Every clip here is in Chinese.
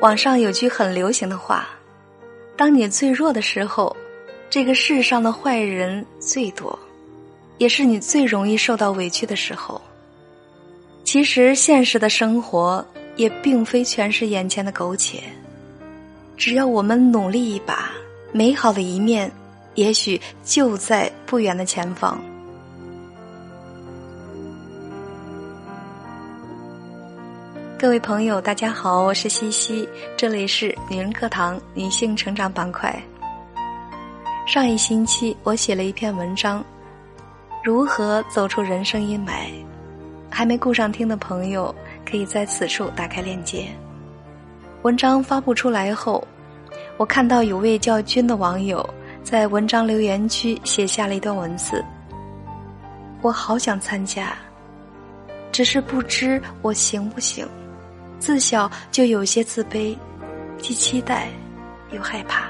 网上有句很流行的话：“当你最弱的时候，这个世上的坏人最多，也是你最容易受到委屈的时候。”其实，现实的生活也并非全是眼前的苟且。只要我们努力一把，美好的一面，也许就在不远的前方。各位朋友，大家好，我是西西，这里是女人课堂女性成长板块。上一星期我写了一篇文章，如何走出人生阴霾。还没顾上听的朋友，可以在此处打开链接。文章发布出来后，我看到有位叫君的网友在文章留言区写下了一段文字，我好想参加，只是不知我行不行。自小就有些自卑，既期待又害怕，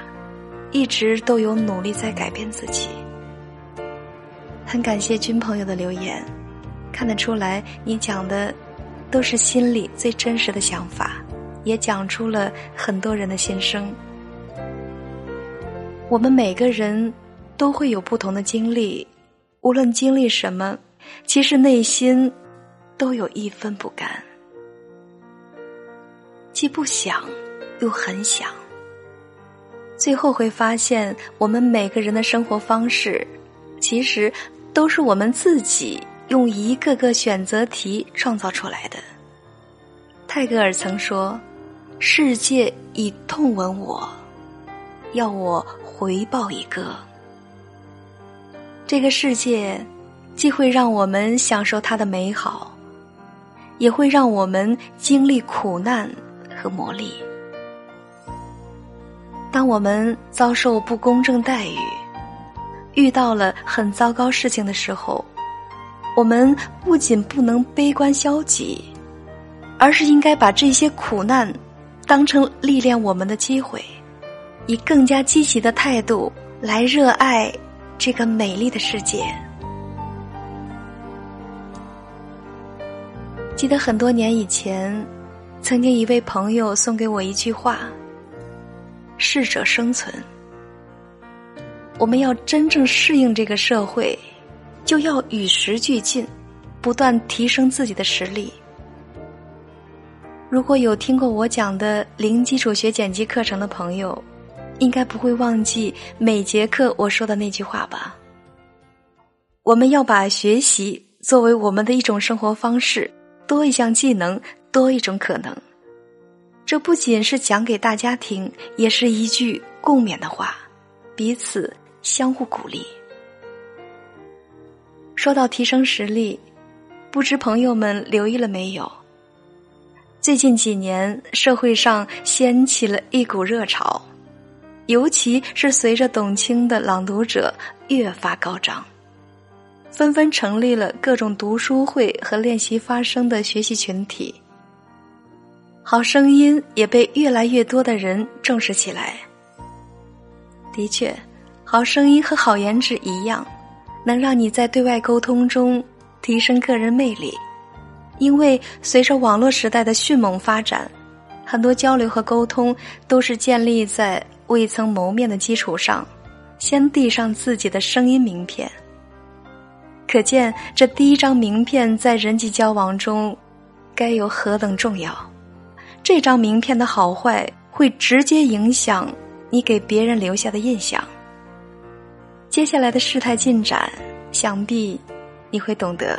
一直都有努力在改变自己。很感谢君朋友的留言，看得出来你讲的都是心里最真实的想法，也讲出了很多人的心声。我们每个人都会有不同的经历，无论经历什么，其实内心都有一分不甘。既不想，又很想。最后会发现，我们每个人的生活方式，其实都是我们自己用一个个选择题创造出来的。泰戈尔曾说：“世界以痛吻我，要我回报一个。”这个世界，既会让我们享受它的美好，也会让我们经历苦难。和磨砺。当我们遭受不公正待遇，遇到了很糟糕事情的时候，我们不仅不能悲观消极，而是应该把这些苦难当成历练我们的机会，以更加积极的态度来热爱这个美丽的世界。记得很多年以前。曾经一位朋友送给我一句话：“适者生存。”我们要真正适应这个社会，就要与时俱进，不断提升自己的实力。如果有听过我讲的零基础学剪辑课程的朋友，应该不会忘记每节课我说的那句话吧？我们要把学习作为我们的一种生活方式，多一项技能。多一种可能，这不仅是讲给大家听，也是一句共勉的话，彼此相互鼓励。说到提升实力，不知朋友们留意了没有？最近几年，社会上掀起了一股热潮，尤其是随着董卿的朗读者越发高涨，纷纷成立了各种读书会和练习发声的学习群体。好声音也被越来越多的人重视起来。的确，好声音和好颜值一样，能让你在对外沟通中提升个人魅力。因为随着网络时代的迅猛发展，很多交流和沟通都是建立在未曾谋面的基础上，先递上自己的声音名片。可见，这第一张名片在人际交往中该有何等重要。这张名片的好坏会直接影响你给别人留下的印象。接下来的事态进展，想必你会懂得。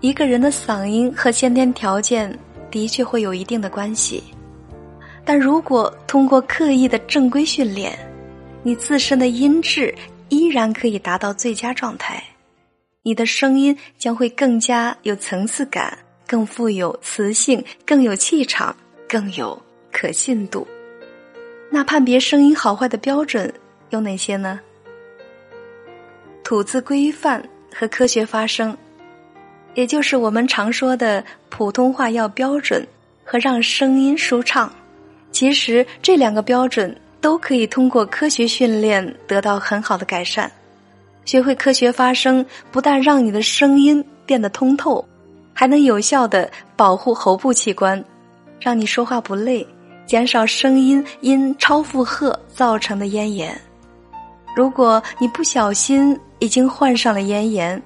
一个人的嗓音和先天条件的确会有一定的关系，但如果通过刻意的正规训练，你自身的音质依然可以达到最佳状态，你的声音将会更加有层次感。更富有磁性，更有气场，更有可信度。那判别声音好坏的标准有哪些呢？吐字规范和科学发声，也就是我们常说的普通话要标准和让声音舒畅。其实这两个标准都可以通过科学训练得到很好的改善。学会科学发声，不但让你的声音变得通透。还能有效的保护喉部器官，让你说话不累，减少声音因超负荷造成的咽炎。如果你不小心已经患上了咽炎，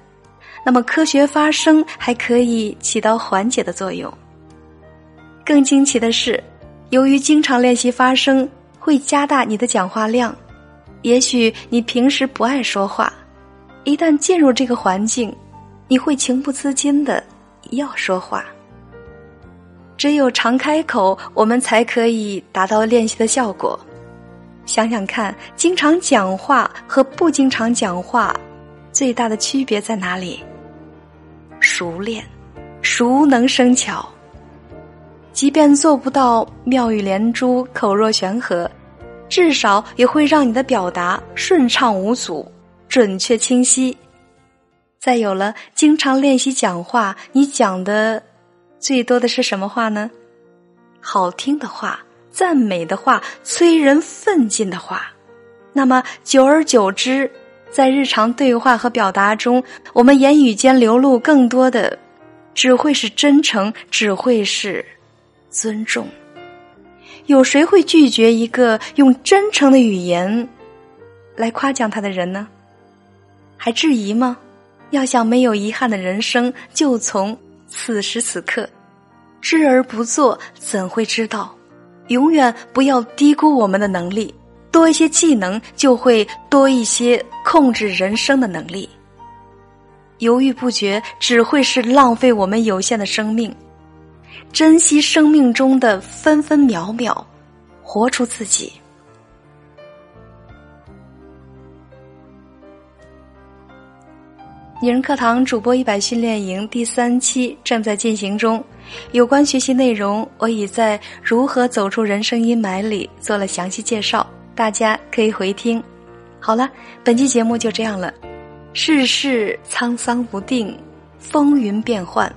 那么科学发声还可以起到缓解的作用。更惊奇的是，由于经常练习发声，会加大你的讲话量。也许你平时不爱说话，一旦进入这个环境，你会情不自禁的要说话。只有常开口，我们才可以达到练习的效果。想想看，经常讲话和不经常讲话，最大的区别在哪里？熟练，熟能生巧。即便做不到妙语连珠、口若悬河。至少也会让你的表达顺畅无阻、准确清晰。再有了，经常练习讲话，你讲的最多的是什么话呢？好听的话、赞美的话、催人奋进的话。那么，久而久之，在日常对话和表达中，我们言语间流露更多的，只会是真诚，只会是尊重。有谁会拒绝一个用真诚的语言来夸奖他的人呢？还质疑吗？要想没有遗憾的人生，就从此时此刻。知而不做，怎会知道？永远不要低估我们的能力。多一些技能，就会多一些控制人生的能力。犹豫不决，只会是浪费我们有限的生命。珍惜生命中的分分秒秒，活出自己。女人课堂主播一百训练营第三期正在进行中，有关学习内容，我已在《如何走出人生阴霾》里做了详细介绍，大家可以回听。好了，本期节目就这样了。世事沧桑不定，风云变幻。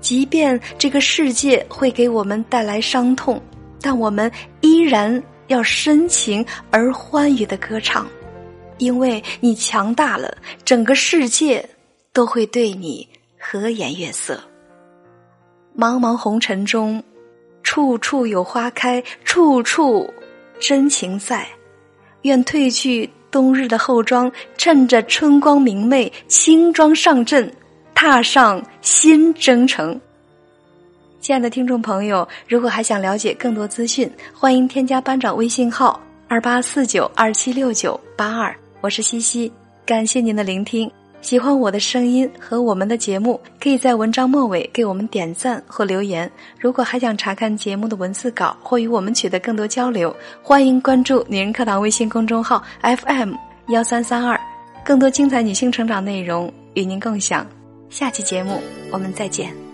即便这个世界会给我们带来伤痛，但我们依然要深情而欢愉的歌唱，因为你强大了，整个世界都会对你和颜悦色。茫茫红尘中，处处有花开，处处真情在。愿褪去冬日的厚妆，趁着春光明媚，轻装上阵。踏上新征程，亲爱的听众朋友，如果还想了解更多资讯，欢迎添加班长微信号二八四九二七六九八二，我是西西，感谢您的聆听。喜欢我的声音和我们的节目，可以在文章末尾给我们点赞或留言。如果还想查看节目的文字稿或与我们取得更多交流，欢迎关注女人课堂微信公众号 FM 幺三三二，更多精彩女性成长内容与您共享。下期节目，我们再见。